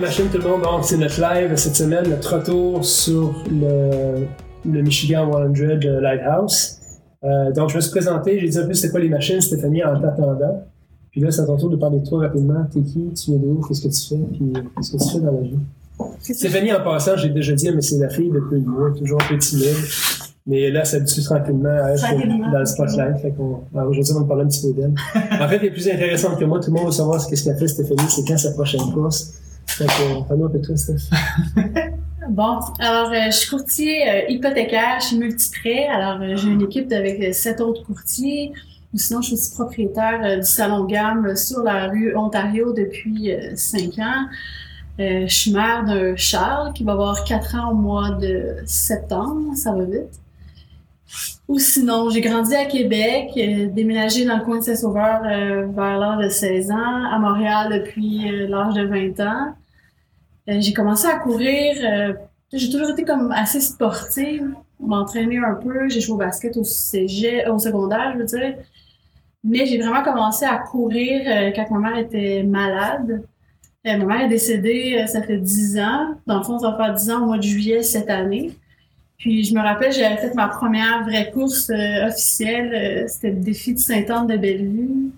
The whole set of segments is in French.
machines tout le monde. Donc, c'est notre live cette semaine, notre retour sur le, le Michigan 100 Lighthouse. Euh, donc, je me suis présenté, j'ai dit un peu c'était quoi les machines, Stéphanie, en t'attendant. Puis là, c'est à ton tour de parler de toi rapidement. T'es qui? Tu viens d'où? Qu'est-ce que tu fais? Puis qu'est-ce que tu fais dans la vie? Stéphanie, en passant, j'ai déjà dit, mais c'est la fille de plus mois, toujours un peu timide. Mais là, ça s'habitue tranquillement à être dans le spotlight. Fait qu'on, aujourd'hui, on va me parler un petit peu d'elle. En fait, elle est plus intéressante que moi. Tout le monde veut savoir ce qu'est-ce qu'elle fait, Stéphanie. C'est quand sa prochaine course? Bon, alors euh, je suis courtier euh, hypothécaire chez Multiprêt. Alors euh, j'ai une équipe avec euh, sept autres courtiers. Ou sinon, je suis aussi propriétaire du salon gamme sur la rue Ontario depuis cinq ans. Je suis mère d'un Charles qui va avoir quatre ans au mois de septembre. Ça va vite. Ou sinon, j'ai grandi à Québec, déménagé dans le coin de Saint-Sauveur vers l'âge de 16 ans, à Montréal depuis l'âge de 20 ans. Euh, j'ai commencé à courir. euh, j'ai toujours été comme assez sportive, m'entraîner un peu. J'ai joué au basket au cégep, au secondaire, je veux dire. Mais j'ai vraiment commencé à courir euh, quand ma mère était malade. Euh, ma mère est décédée, euh, ça fait 10 ans. Dans le fond, ça va faire 10 ans au mois de juillet cette année. Puis je me rappelle, j'avais fait ma première vraie course euh, officielle. euh, c'était le défi de Sainte-Anne de Bellevue.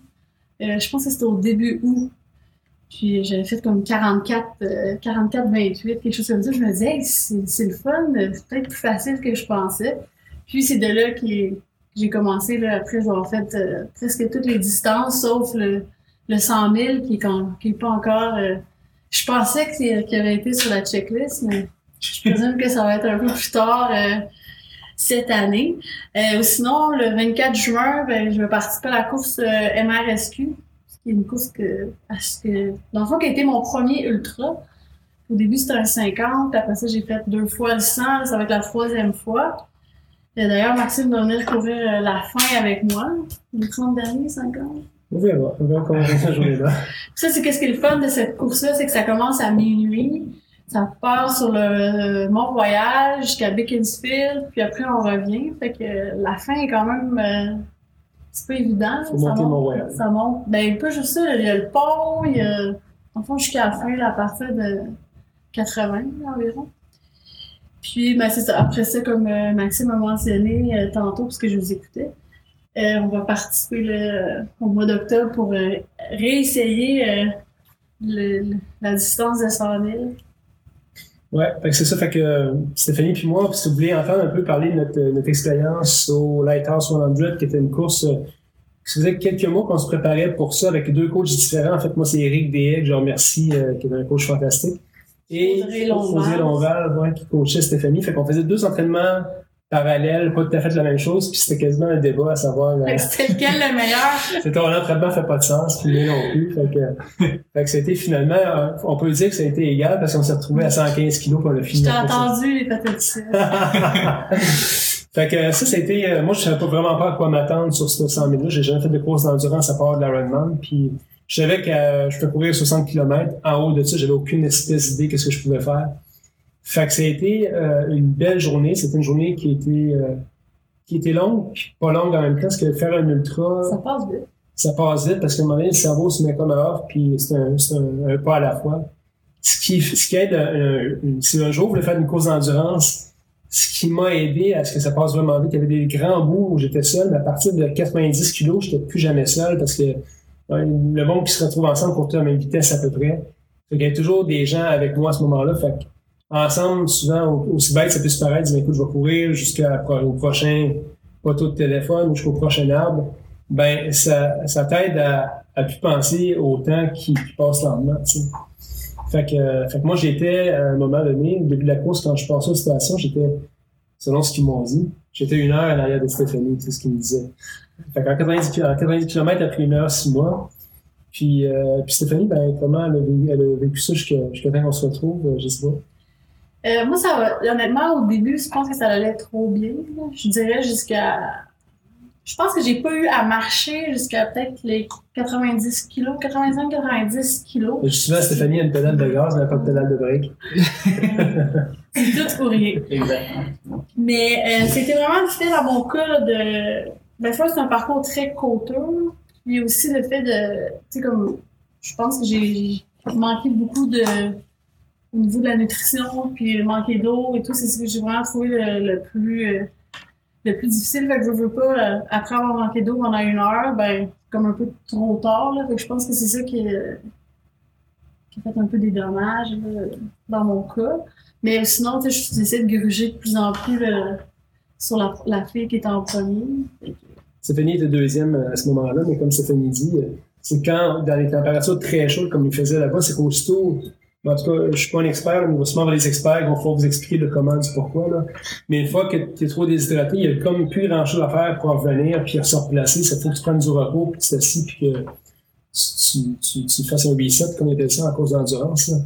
Euh, je pense que c'était au début août. Puis j'avais fait comme 44, euh, 44, 28, quelque chose comme ça. Je me disais, c'est le fun, c'est peut-être plus facile que je pensais. Puis c'est de là que j'ai commencé, là, après avoir fait euh, presque toutes les distances, sauf le, le 100 000 qui est, con- qui est pas encore... euh, je pensais qu'il avait été sur la checklist, mais je présume que ça va être un peu plus tard cette année. Sinon, le 24 juin, ben, je vais participer à la course MRSQ, une course que, parce que, dans le fond, qui a été mon premier ultra. Au début, c'était un 50, après ça, j'ai fait deux fois le 100, ça va être la troisième fois. D'ailleurs, Maxime va venir courir euh, la fin avec moi, les 30 derniers 50. On verra. On verra comment cette journée-là. Ça, c'est qu'est-ce qui est le fun de cette course-là, c'est que ça commence à minuit. Ça part sur le Mont-Royal jusqu'à Beaconsfield, puis après on revient. Fait que la fin est quand même... c'est pas évident. Faut ça monter monte. Ça monte. Ben, pas juste ça, il y a le pont, il y a... En fond, jusqu'à la fin, là, à partir de 80 environ. Puis, ben, c'est ça. Après ça, comme euh, Maxime a mentionné euh, tantôt, parce que je vous écoutais, euh, on va participer au mois d'octobre pour réessayer le- le- la distance de 100 000. Ouais, fait que c'est ça. Fait que euh, Stéphanie puis moi, si vous voulez entendre un peu parler de notre, notre expérience au Lighthouse 100, qui était une course, euh, ça faisait quelques mois qu'on se préparait pour ça avec deux coachs différents. En fait, moi, c'est Eric que je remercie, euh, qui est un coach fantastique. Et. Audrey Lonval, ouais, qui coachait Stéphanie. Fait qu'on faisait deux entraînements parallèles, pas tout à fait la même chose, puis c'était quasiment un débat à savoir... euh, C'était lequel le meilleur? c'était ton entraînement fait pas de sens, puis lui non plus. Fait que, fait que c'était finalement, euh, on peut dire que ça a été égal parce qu'on s'est retrouvé à 115 kilos pour le Je fini. t'ai après ça. entendu les patates fait que ça, été, euh, moi je savais pas vraiment pas à quoi m'attendre sur ce 100 000 là. J'ai jamais fait de course d'endurance à part de l'Ironman, puis je savais que euh, je peux courir 60 km. En haut de ça, j'avais aucune espèce d'idée qu'est-ce que je pouvais faire. Fait que ça a été euh, une belle journée. C'était une journée qui était euh, qui était longue, puis pas longue en même temps, parce que faire un ultra, Ça passe vite. ça passe vite parce qu'à un moment donné, le cerveau se met comme à off, puis c'est un, c'est un, un pas à la fois. Ce qui, ce qui aide, un- un- si un jour vous voulez faire une course d'endurance, ce qui m'a aidé à ce que ça passe vraiment vite, il y avait des grands bouts où j'étais seul, mais à partir de 90 kilos, j'étais plus jamais seul parce que euh, le monde qui se retrouve ensemble court à la même vitesse à peu près. Fait qu'il y a toujours des gens avec moi à ce moment-là. Fait que, ensemble, souvent, au- aussi bête, ça peut se paraître, dire, écoute, je vais courir jusqu'au prochain poteau de téléphone ou jusqu'au prochain arbre ben ça, ça t'aide à, à plus penser au temps qui, passe lentement. Tu. Fait que, fait moi j'étais à un moment donné, au début de la course, quand je passais aux stations, j'étais, selon ce qu'ils m'ont dit, j'étais une heure en arrière de Stéphanie, c'est ce qu'ils me disaient. Fait qu'en 90, ki- en 90 km après une heure, six mois. Puis, euh, puis Stéphanie, ben comment elle a vécu, elle a vécu ça jusqu'à jusqu'à temps qu'on se retrouve, euh, je sais pas. Euh, moi, ça va. Honnêtement, au début, je pense que ça allait trop bien. là. Je dirais jusqu'à. Je pense que j'ai pas eu à marcher jusqu'à peut-être les 90 kilos, 85-90 kilos. Je à Stéphanie, a une pédale de gaz, mais pas de pédale de break. C'est tout courrier. Exact. Mais euh, c'était vraiment difficile dans mon cas là, de. Ben, fois, c'est un parcours très coûteux. Puis aussi le fait de. Tu sais, comme. Je pense que j'ai manqué beaucoup de au niveau de la nutrition, puis manquer d'eau et tout, c'est ce que j'ai vraiment trouvé le, plus euh, le plus difficile. Fait que je veux pas, euh, après avoir manqué d'eau pendant une heure, ben comme un peu trop tard. Là, fait que je pense que c'est ça qui, euh, qui a fait un peu des dommages là, dans mon cas. Mais sinon, j'essaie de gruger de plus en plus sur la, la fille qui est en premier. Que- Stéphanie était deuxième à ce moment-là, mais comme Stéphanie dit, c'est quand, dans les températures très chaudes comme il faisait là-bas, c'est qu'aussitôt, en tout cas, je suis pas un expert, mais avoir des experts vont pouvoir vous expliquer le comment du pourquoi, là. Mais une fois que tu es trop déshydraté, il y a comme plus grand-chose à faire pour en revenir, puis se replacer. Ça faut que tu prennes du repos, puis tu t'assis, puis que tu, tu, tu fasses un reset, comme il appelle ça, en cause d'endurance, là.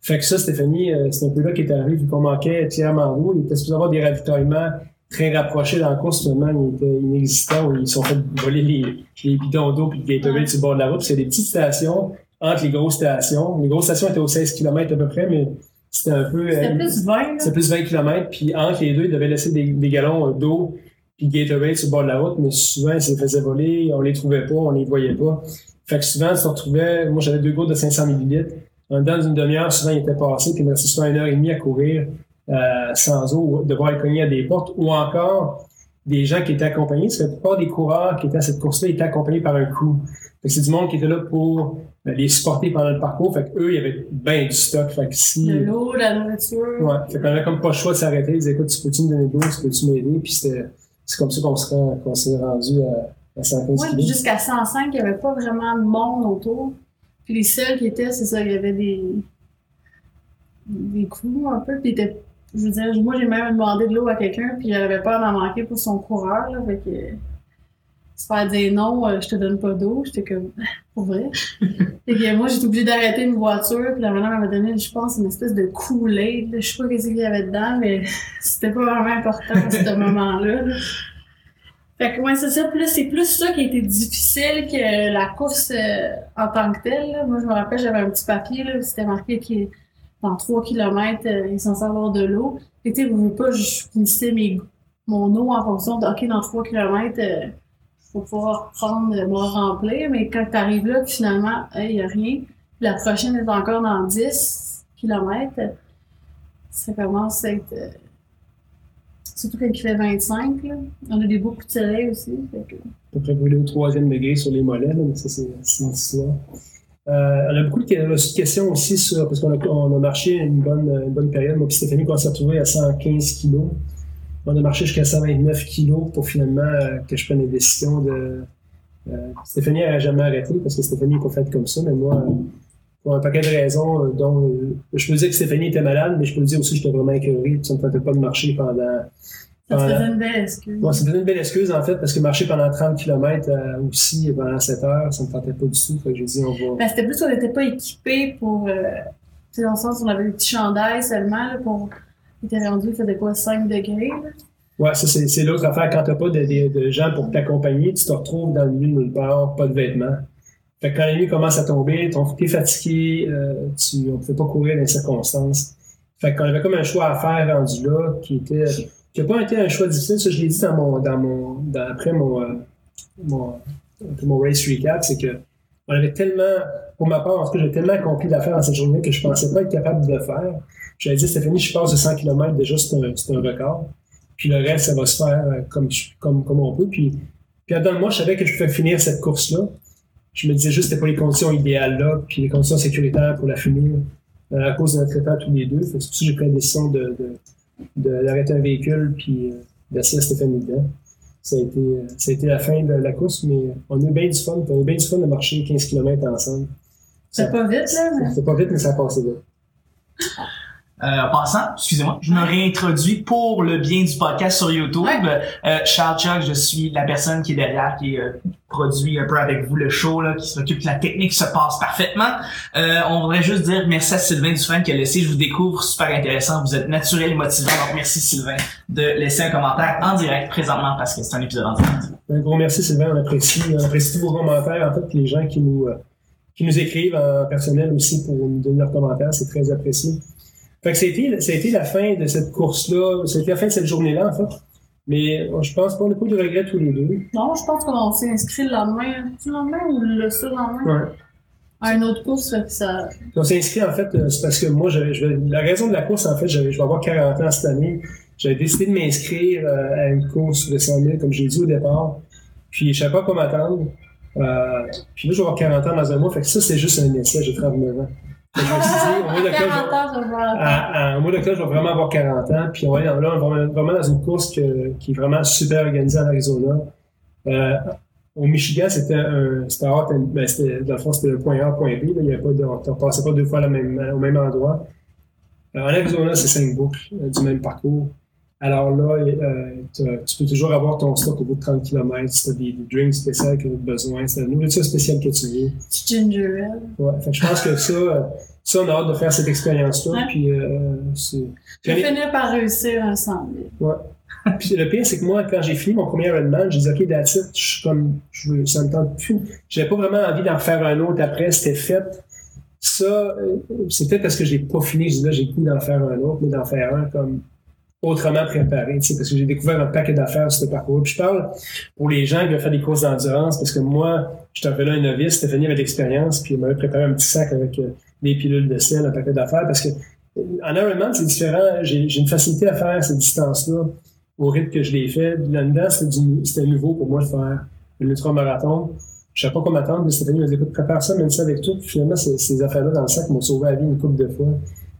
Fait que ça, Stéphanie, euh, c'est un peu là qui est arrivé, vu qu'on manquait tiers-ement d'eau. Il était supposé avoir des ravitaillements très rapprochés dans la course, finalement, ils étaient inexistants, où ils sont fait voler les, les bidons d'eau puis le Gatorade sur le bord de la route. C'est des petites stations entre les grosses stations. Les grosses stations étaient aux 16 km à peu près, mais c'était un peu... C'était euh, plus 20, là. c'était plus 20 km, puis entre les deux, ils devaient laisser des, des gallons euh, d'eau puis Gatorade sur le bord de la route, mais souvent, ils se les faisaient voler, on les trouvait pas, on les voyait pas. Fait que souvent, ils se retrouvaient, moi j'avais deux gourdes de 500 ml, en dedans d'une demi-heure, souvent, ils étaient passés, puis il me restait souvent une heure et demie à courir euh, sans eau, devoir être cogné à des portes, ou encore des gens qui étaient accompagnés, parce que la plupart des coureurs qui étaient à cette course-là étaient accompagnés par un crew. C'est du monde qui était là pour euh, les supporter pendant le parcours, fait qu'eux, il y avait bien du stock. Fait que si... De l'eau, la nourriture. Ouais, fait qu'on avait comme pas le choix de s'arrêter. Ils disaient, écoute, tu peux-tu me donner de l'eau, tu peux-tu m'aider? Puis c'était, c'est comme ça qu'on s'est rendu à, à 115 Ouais, puis jusqu'à 105, il n'y avait pas vraiment de monde autour. Puis les seuls qui étaient, c'est ça, il y avait des, des coups un peu. Puis il était- je veux dire, moi j'ai même demandé de l'eau à quelqu'un, puis j'avais peur d'en manquer pour son coureur. Là, fait que se faire dire non, euh, je te donne pas d'eau, j'étais comme, pour vrai. fait que moi j'étais obligée d'arrêter une voiture, puis la madame m'a donné, je pense, une espèce de là. Je sais pas qu'est-ce qu'il y avait dedans, mais c'était pas vraiment important à ce moment-là. là. Fait que ouais, c'est ça. C'est plus ça qui a été difficile que la course euh, en tant que telle. là. Moi, je me rappelle, j'avais un petit papier, là, c'était marqué que dans 3 km, euh, il est censé avoir de l'eau. Fait que tu sais, vous pas, je mes, mon eau en fonction de, OK, dans 3 km, il faut pouvoir prendre, euh, me remplir. Mais quand tu arrives là, finalement, il n'y a rien. La prochaine est encore dans 10 km. Ça commence à être... euh, Surtout quand il fait 25, là. On a des beaux coups de soleil aussi. Fait que... à peu au troisième degré sur les mollets, là, mais ça, c'est une histoire. Euh, on a beaucoup de de questions aussi sur, parce qu'on a, on a marché une bonne, une bonne période. Moi, puis Stéphanie, on s'est retrouvé à 115 kilos, on a marché jusqu'à 129 kilos pour finalement euh, que je prenne la décision de. Euh, Stéphanie n'a jamais arrêté parce que Stéphanie n'est pas faite comme ça, mais moi, euh, pour un paquet de raisons, euh, euh, je peux dire que Stéphanie était malade, mais je peux dire aussi que j'étais vraiment écœuré, ça ne me pas de marcher pendant Ça te faisait une belle excuse. Bon, faisait une belle excuse, en fait, parce que marcher pendant 30 km aussi, pendant 7 heures, ça me tentait pas du tout. Fait que j'ai dit, on va. Ben, c'était plus qu'on n'était pas équipés pour. Euh, tu sais, dans le sens où on avait des petits chandails seulement, là, pour. Il était rendu, il faisait quoi, 5 degrés, là? Ouais, ça, c'est, c'est l'autre affaire. Quand t'as pas de, de, de gens pour t'accompagner, tu te retrouves dans le milieu de nulle part, pas de vêtements. Fait que quand la nuit commence à tomber, ton- t'es fatigué, euh, tu, on ne peut pas courir dans les circonstances. Fait qu'on avait comme un choix à faire rendu là, qui était, qui a pas été un choix difficile. Ça, je l'ai dit dans mon, dans mon, dans, après mon, euh, mon, mon race recap, c'est que on avait tellement, pour ma part, en tout cas, j'ai tellement accompli d'affaires dans cette journée que je pensais pas être capable de le faire. J'avais dit, Stéphanie, je passe de 100 km, déjà, c'est un, un record. Puis le reste, ça va se faire euh, comme, comme, comme on peut. Puis, puis en dedans de moi, je savais que je pouvais finir cette course-là. Je me disais juste que c'était pas les conditions idéales là, puis les conditions sécuritaires pour la finir euh, à cause de notre état tous les deux. C'est pour ça que j'ai pris la décision de, de- d'arrêter un véhicule puis euh, d'asseoir Stéphanie dedans. Ça a, été, euh, ça a été la fin de la course, mais on a eu bien du fun. On a eu bien du fun de marcher 15 km ensemble. C'était pas vite, là, mais. C'était pas vite, mais ça a passé vite. Euh, en passant, excusez-moi, je me réintroduis pour le bien du podcast sur YouTube. Euh, Charles Chuck, je suis la personne qui est derrière, qui euh, produit un peu avec vous le show, là, qui s'occupe que la technique se passe parfaitement. Euh, on voudrait juste dire merci à Sylvain Dufresne qui a laissé, je vous découvre, super intéressant. Vous êtes naturel et motivant, donc merci Sylvain de laisser un commentaire en direct présentement parce que c'est un épisode en direct. Un gros merci, Sylvain. On apprécie, on apprécie tous vos commentaires. En fait, les gens qui nous, euh, qui nous écrivent en personnel aussi pour nous donner leurs commentaires, c'est très apprécié. Fait que ça a été, ça a été la fin de cette course-là. Ça a été la fin de cette journée-là, en fait. Mais euh, je pense qu'on n'a pas de regrets tous les deux. Non, je pense qu'on s'est inscrit le lendemain. Le lendemain ou le surlendemain? Ouais. À une autre course, fait que ça. On s'est inscrit, en fait, euh, c'est parce que moi, je, je- la raison de la course, en fait, je, je vais avoir 40 ans cette année. J'avais décidé de m'inscrire euh, à une course de 100 000, comme j'ai dit au départ. Puis, je savais pas quoi m'attendre. Euh, puis là, je vais avoir 40 ans dans un mois. Fait que ça, c'est juste un essai. J'ai 39 ans. Je me suis dit, au mois d'octobre, je vais- 40 ans, je vais voir la à, à- au mois d'octobre, je vais vraiment avoir 40 ans. Puis là, on va vraiment dans une course que- qui est vraiment super organisée en Arizona. Euh, au Michigan, c'était un, c'était ben, c'était, dans le fond, c'était le point A, point B. Là. Il y avait pas de, on ne passait pas deux fois la même- au même endroit. Euh, en Arizona, c'est cinq boucles euh, du même parcours. Alors là, euh, tu peux toujours avoir ton stock au bout de 30 km. Si tu as des, des drinks spéciaux que tu as besoin, c'est la nourriture spéciale que tu veux. petite ginger ale. Ouais, fait je pense que ça, ça, on a hâte de faire cette expérience-là. Ouais. Puis, euh, c'est... Je Puis, finir par réussir 100 000. puis le pire, c'est que moi, quand j'ai fini mon premier Ironman, j'ai dit, OK, that's it, je suis comme, je, veux- ça me tente plus. J'avais pas vraiment envie d'en faire un autre après, c'était fait. Ça, euh, c'est peut-être parce que j'ai pas fini, je dis là, j'ai le d'en faire un autre, mais d'en faire un comme autrement préparé, tu sais, parce que j'ai découvert un paquet d'affaires sur ce parcours. Puis je parle pour les gens qui veulent faire des courses d'endurance, parce que moi, je t'avais là un novice, Stéphanie avait de l'expérience, puis elle m'avait préparé un petit sac avec euh, des pilules de sel, un paquet d'affaires, parce que euh, en Ironman, c'est différent. J'ai une facilité à faire ces distances-là au rythme que je l'ai fait. Là-dedans, c'était nouveau pour moi de faire un ultramarathon. Je savais pas quoi m'attendre, mais Stéphanie m'a dit, écoute, prépare ça, mène ça avec toi. Puis finalement, ces, ces affaires-là dans le sac m'ont sauvé la vie une couple de fois.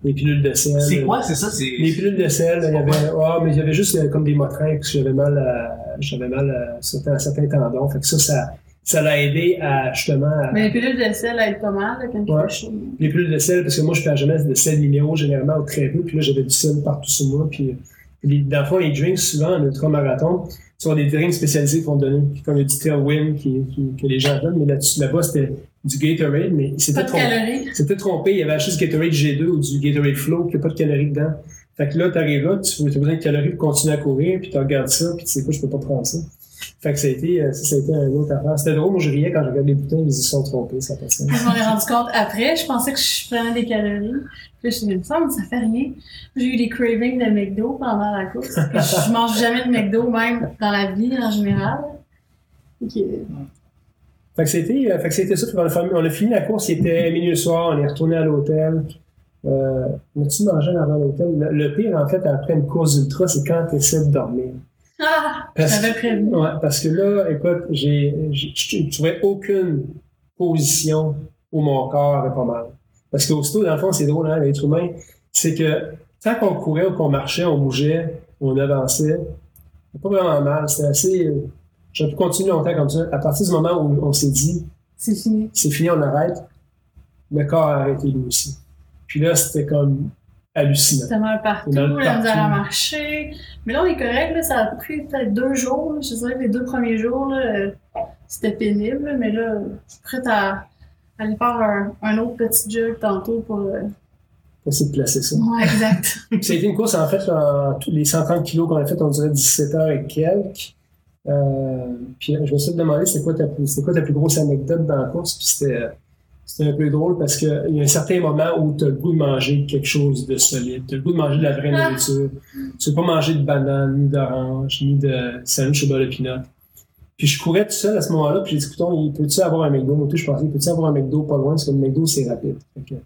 Les pilules de sel. C'est quoi, c'est ça? C'est. Les pilules de sel, il y avait, ah, mais il y avait juste euh, comme des motrins, parce que j'avais mal à, j'avais mal à certains, certains tendons. Fait que ça, ça, ça l'a aidé à, justement, à- Mais les pilules de sel aident pas mal là, quand Ouais. chaud. les pilules de sel, parce que moi, je perds jamais de sel minéraux, généralement, ou très peu, puis là, j'avais du sel partout sur moi, puis les, dans le fond, les drinks, souvent, en ultramarathon, sont des drinks spécialisés donner, Puis comme a du Tailwind qui, qui- que les gens donnent, mais là-dessus, là-bas, c'était du Gatorade, mais Pas c'était de trompé. calories. C'était trompé, il y avait juste du Gatorade G2 ou du Gatorade Flow, qui n'a pas de calories dedans. Fait que là, t'arrives là, tu as besoin de calories pour continuer à courir, puis tu regardes ça, puis tu sais quoi, je peux pas prendre ça. Fait que ça a été, euh, ça, ça a été un autre affaire. C'était drôle, moi je riais quand je regardais les boutons, ils se sont trompés, ça passe. Puis je m'en ai rendu compte après. Je pensais que je prenais des calories. Puis là, je me suis dit, il que ça fait rien. J'ai eu des cravings de McDo pendant la course. Je mange jamais de McDo, même dans la vie en général. Ok. Fait que c'était, euh, fait que c'était ça. On, a fini, on a fini la course, il était minuit le soir, on est retourné à l'hôtel. Euh, on a-tu mangé avant l'hôtel? Le, le pire, en fait, après une course ultra, c'est quand tu essaies de dormir. Ah! Parce- J'avais prévenu. Ouais, parce que là, écoute, j'ai, je trouvais aucune position où mon corps avait pas mal. Parce qu'aussitôt, dans le fond, c'est drôle, hein, l'être humain, c'est que tant qu'on courait ou qu'on marchait, on bougeait, on avançait, pas vraiment mal. C'était assez. J'aurais pu continuer longtemps comme ça. À partir du moment où on s'est dit, C'est fini. c'est fini, on arrête, le corps a arrêté lui aussi. Puis là, c'était comme hallucinant. C'était mal partout, la misère à marcher. Mais là, on est correct, là, ça a pris peut-être deux jours. là. Je dirais que les deux premiers jours, là, c'était pénible, mais là, je suis prête à aller faire un, un autre petit jog tantôt pour. euh, Essayer de placer ça. Ouais, exact. Puis ça a été une course, en fait, en tous les 130 kilos qu'on a fait, on dirait 17 heures et quelques. Euh, puis je me suis demandé c'est quoi ta plus, c'est quoi ta plus grosse anecdote dans la course, puis c'était, euh, c'était un peu drôle parce qu'il y a un certain moment où tu as le goût de manger quelque chose de solide, tu as le goût de manger de la vraie Ah. nourriture. Tu veux pas manger de banane, ni d'orange, ni de sandwich au beurre de pinot. Puis je courais tout seul à ce moment-là, puis j'ai dit, écoute, il peut-tu avoir un McDo? Je pensais, peut-tu avoir un McDo pas loin? Parce que le McDo, c'est rapide. Puis là,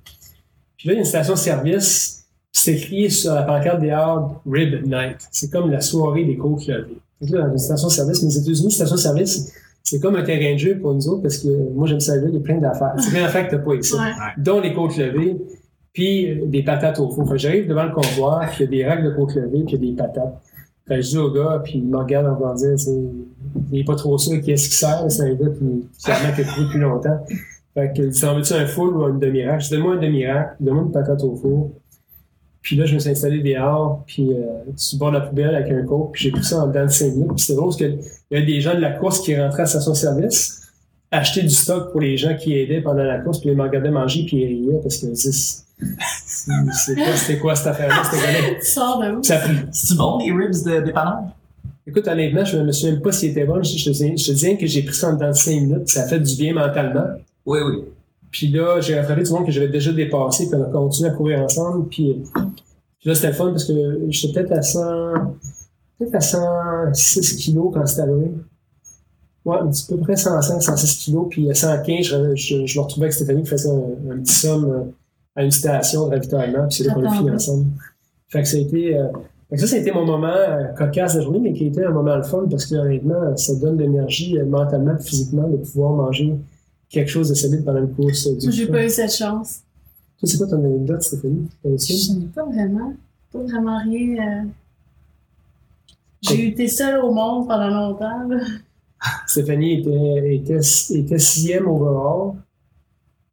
il y a une station-service, puis c'est écrit sur la pancarte des Hard Rib Night. C'est comme la soirée des côtes levées. Que là, station-service, mais aux États-Unis, station-service, c'est comme un terrain de jeu pour nous autres, parce que moi, j'aime ça là, il y a plein d'affaires. C'est plein d'affaires que t'as pas ici Ouais. dont les côtes levées, puis euh, des patates au four. Que j'arrive devant le comptoir, puis il y a des racks de côtes levées, puis il y a des patates. Fait je dis au gars, puis il me regarde en dire, c'est, il est pas trop sûr qui est-ce qui sert, c'est un gars qui, clairement, qui a couru depuis longtemps. Fait que, dit, en veux-tu un full ou une demi-rack? Je dis, donne-moi un demi-rack, donne-moi une patate au four. Puis là, je me suis installé dehors, puis euh, sur le bord de la poubelle avec un coke, puis j'ai pris ça en dedans de 5 minutes. Puis c'est drôle parce qu'il y a des gens de la course qui rentraient à station service, acheter du stock pour les gens qui aidaient pendant la course, puis ils me regardaient manger, puis ils riaient parce que c'est quoi, c'était quoi cette affaire-là? C'était quoi? Ça. C'est bon, les ribs de dépanneur? Écoute, honnêtement, je me souviens même pas s'il était bon. Je, je, te dis- je te dis que j'ai pris ça en dedans de 5 minutes, ça a fait du bien mentalement. Oui, oui. Puis là, j'ai rattrapé du monde que j'avais déjà dépassé, puis on a continué à courir ensemble. Puis, puis là, c'était le fun parce que j'étais peut-être à 100, peut-être à 106 kilos quand c'était arrivé. Ouais, un petit peu près 105, 106 kilos, puis à 115, je, je, je me retrouvais avec Stéphanie qui faisait un, un petit somme euh, à une station de ravitaillement, puis c'est là qu'on a fini ensemble. Fait que ça a été, euh, ça, ça a été mon moment euh, cocasse de la journée, mais qui a été un moment le fun parce que honnêtement, ça donne de l'énergie mentalement, physiquement, de pouvoir manger quelque chose de solide pendant une course. euh, du J'ai pas eu cette chance. Toi, c'est quoi ton anecdote, Stéphanie? Je n'ai pas vraiment. Pas vraiment rien. euh. J'ai été seule au monde pendant longtemps. là. Stéphanie était, était, était sixième overall.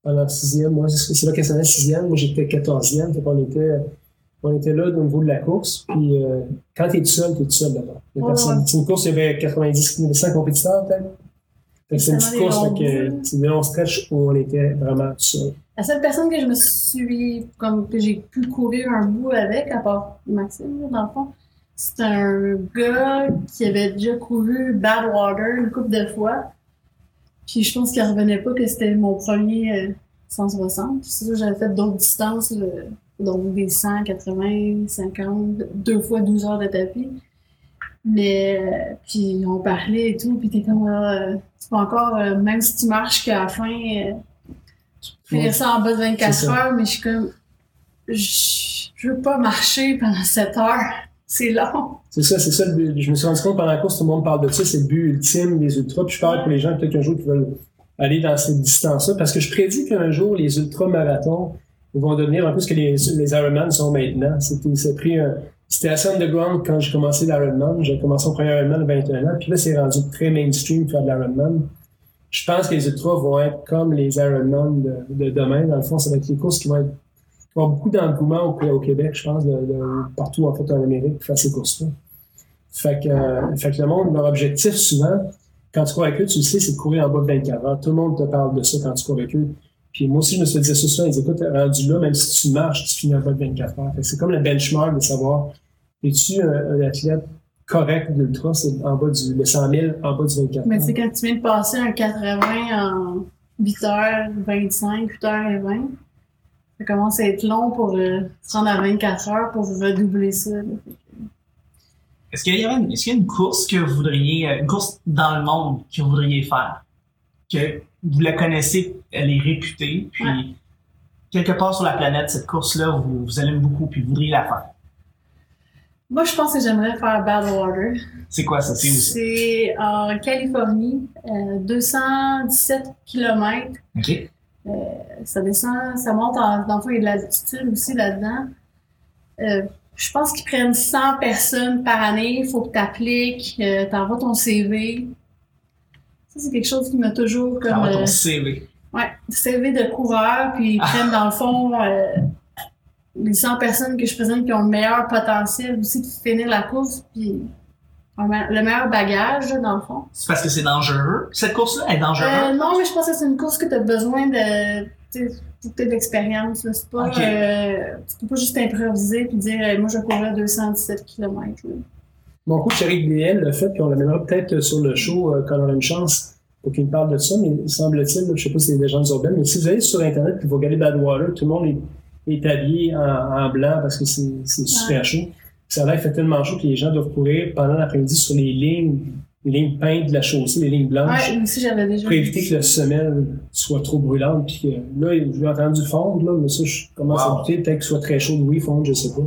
Pendant sixième, moi, c'est là qu'elle s'en est sixième. Moi, j'étais quatorzième. Fait qu'on était, on était là au niveau de la course. Puis, euh, quand t'es tout seul, t'es tout seul a Ouais. C'est une course, il y avait 90, il y avait 100 compétiteurs, peut-être. C'est une petite course, c'est des longs stretches où on était vraiment seul. La seule personne que je me suis, comme que j'ai pu courir un bout avec, à part Maxime, dans le fond, c'est un gars qui avait déjà couru Badwater une couple de fois. Puis je pense qu'il revenait pas que c'était mon premier euh, 160. C'est sûr, j'avais fait d'autres distances, là, donc des 100, 80, 50, deux fois 12 heures de tapis. Mais, puis on parlait et tout, puis t'es comme, euh, tu peux encore, euh, même si tu marches qu'à la fin, euh, finir ça en bas de 24 C'est ça. heures, mais je suis comme, je, je veux pas marcher pendant 7 heures. C'est long. C'est ça, c'est ça le but. Je me suis rendu compte pendant la course, tout le monde parle de ça, c'est le but ultime des ultras. Puis je parle pour les gens peut-être un jour qui veulent aller dans cette distance-là, parce que je prédis qu'un jour, les ultramarathons vont devenir un peu ce que les, les Ironman sont maintenant. C'était, c'est pris un- c'était assez underground quand j'ai commencé l'Ironman. J'ai commencé mon premier Ironman à 21 ans, puis là, c'est rendu très mainstream faire de l'Ironman. Je pense que les ultras vont être comme les Ironman de, de demain. Dans le fond, ça va être les courses qui vont être va y avoir beaucoup d'engouement au, Québec, je pense, de, partout en fait Amérique pour faire ces courses-là. Fait que, euh, fait que le monde, leur objectif souvent, quand tu cours avec eux, tu le sais, c'est de courir en bas de 24 heures. Tout le monde te parle de ça quand tu cours avec eux. Puis moi aussi, je me suis dit ça souvent, ils disent, écoute, rendu là, même si tu marches, tu finis en bas de 24 heures. C'est comme le benchmark de savoir, es-tu un, un athlète correct d'ultra, c'est en bas du, le 100 000, en bas du 24 Mais c'est quand tu viens de passer un 80 en 8h25, 8h20, ça commence à être long pour euh, se rendre à 24 heures pour redoubler ça. là. Est-ce qu'il y, a une- est-ce qu'il y a une course que vous voudriez, euh, une course dans le monde que vous voudriez faire? Que vous la connaissez, elle est réputée, puis Ouais. quelque part sur la planète, cette course-là, vous, vous aimez beaucoup, puis vous voudriez la faire. Moi, je pense que j'aimerais faire Badwater. C'est quoi ça? C'est où ça? C'est en Californie, euh, 217 km. OK. Ça descend, ça monte en, dans le fond, il y a de l'altitude aussi là-dedans. Euh, je pense qu'ils prennent 100 personnes par année. Il faut que tu appliques, euh, t'envoies ton CV. Ça, c'est quelque chose qui m'a toujours comme... Euh, ton CV. Ouais, CV de coureur, puis ils Ah. prennent dans le fond euh, les 100 personnes que je présente qui ont le meilleur potentiel aussi de finir la course, puis le meilleur bagage, dans le fond. C'est parce que c'est dangereux? Cette course-là est dangereuse? Euh, non, mais je pense que c'est une course que tu as besoin de. tu sais, faut que t'aies de l'expérience. là. C'est pas. Euh, tu peux pas juste improviser puis dire euh, moi je courais 217 km. Mon coach Eric BL l'a fait, puis on l'amènera peut-être sur le show euh, quand on aura une chance pour qu'il nous parle de ça, mais semble-t-il, je sais pas si c'est des légendes urbaines, mais si vous allez sur Internet et vous regardez Badwater, tout le monde est, est habillé en, en blanc parce que c'est c'est super chaud. Ça a l'air fait tellement chaud que les gens doivent courir pendant l'après-midi sur les lignes, les lignes peintes de la chaussée, les lignes blanches, Ouais, aussi j'avais déjà. pour éviter que la semelle soit trop brûlante. Puis que, là, j'ai entendu fondre, là, mais ça, je commence Wow. à douter, peut-être qu'il soit très chaud, oui, fondre, je sais pas.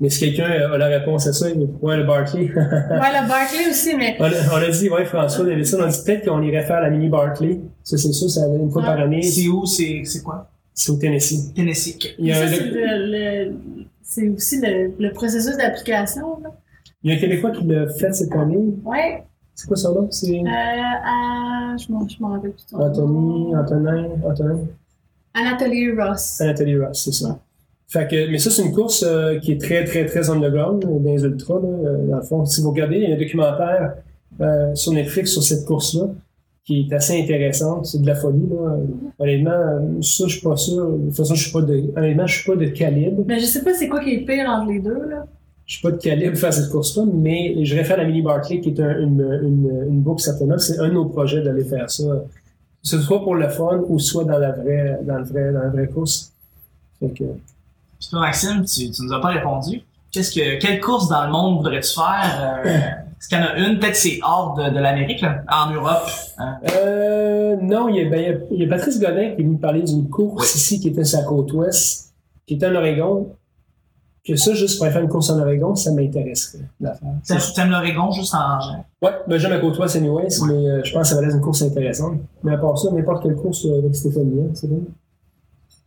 Mais si quelqu'un a la réponse à ça, il ouais, le Barclay. Ouais, le Barclay aussi, mais. On a, on a dit, ouais, François Davidson, on a dit peut-être qu'on irait faire la mini Barclay. Ça, c'est sûr, ça une fois Ouais. par année. C'est où? C'est c'est quoi? C'est au Tennessee. Tennessee. OK. Il y a, ça, un, c'est le, le- c'est aussi le, le processus d'application. il y a un Québécois qui l'a fait cette année. Ouais. C'est quoi son nom? C'est Euh, à, je m'en je m'en rappelle plus. Anthony. Antonin, Antonin, Anatoly Ross. Anatoly Ross, c'est ça. Fait que, mais ça, c'est une course euh, qui est très, très, très underground, euh, dans les ultras. Là, dans le fond, si vous regardez, il y a un documentaire sur Netflix sur cette course-là qui est assez intéressante. C'est de la folie. Là. Honnêtement, ça, je suis pas sûr. De toute façon, je suis pas de, honnêtement, je suis pas de calibre. Mais je sais pas c'est quoi qui est pire entre les deux, là. Je suis pas de calibre pour faire cette course-là, mais je réfère à la Mini Barclay, qui est un- une, une, une boucle certainement. C'est un de nos projets d'aller faire ça. Que ce soit pour le fun ou soit dans la vraie, dans le vrai, dans la vraie course. Fait que, Puis toi, Maxime, tu, tu nous as pas répondu. Qu'est-ce que, quelle course dans le monde voudrais-tu faire? Euh, Est-ce qu'il y en a une? Peut-être c'est hors de, de l'Amérique, là, en Europe. hein? Euh, non, il y, a, ben, il, y a, il y a Patrice Godin qui est venu parler d'une course Oui. ici qui était sur la côte ouest, qui était en Oregon. Que ça, juste pour faire une course en Oregon, ça m'intéresserait. T'aimes l'Oregon juste en. Ouais, ben j'aime la côte ouest anyways, Ouais. mais euh, je pense que ça va être une course intéressante. Mais à part ça, n'importe quelle course euh, avec Stéphanie, hein, c'est bon?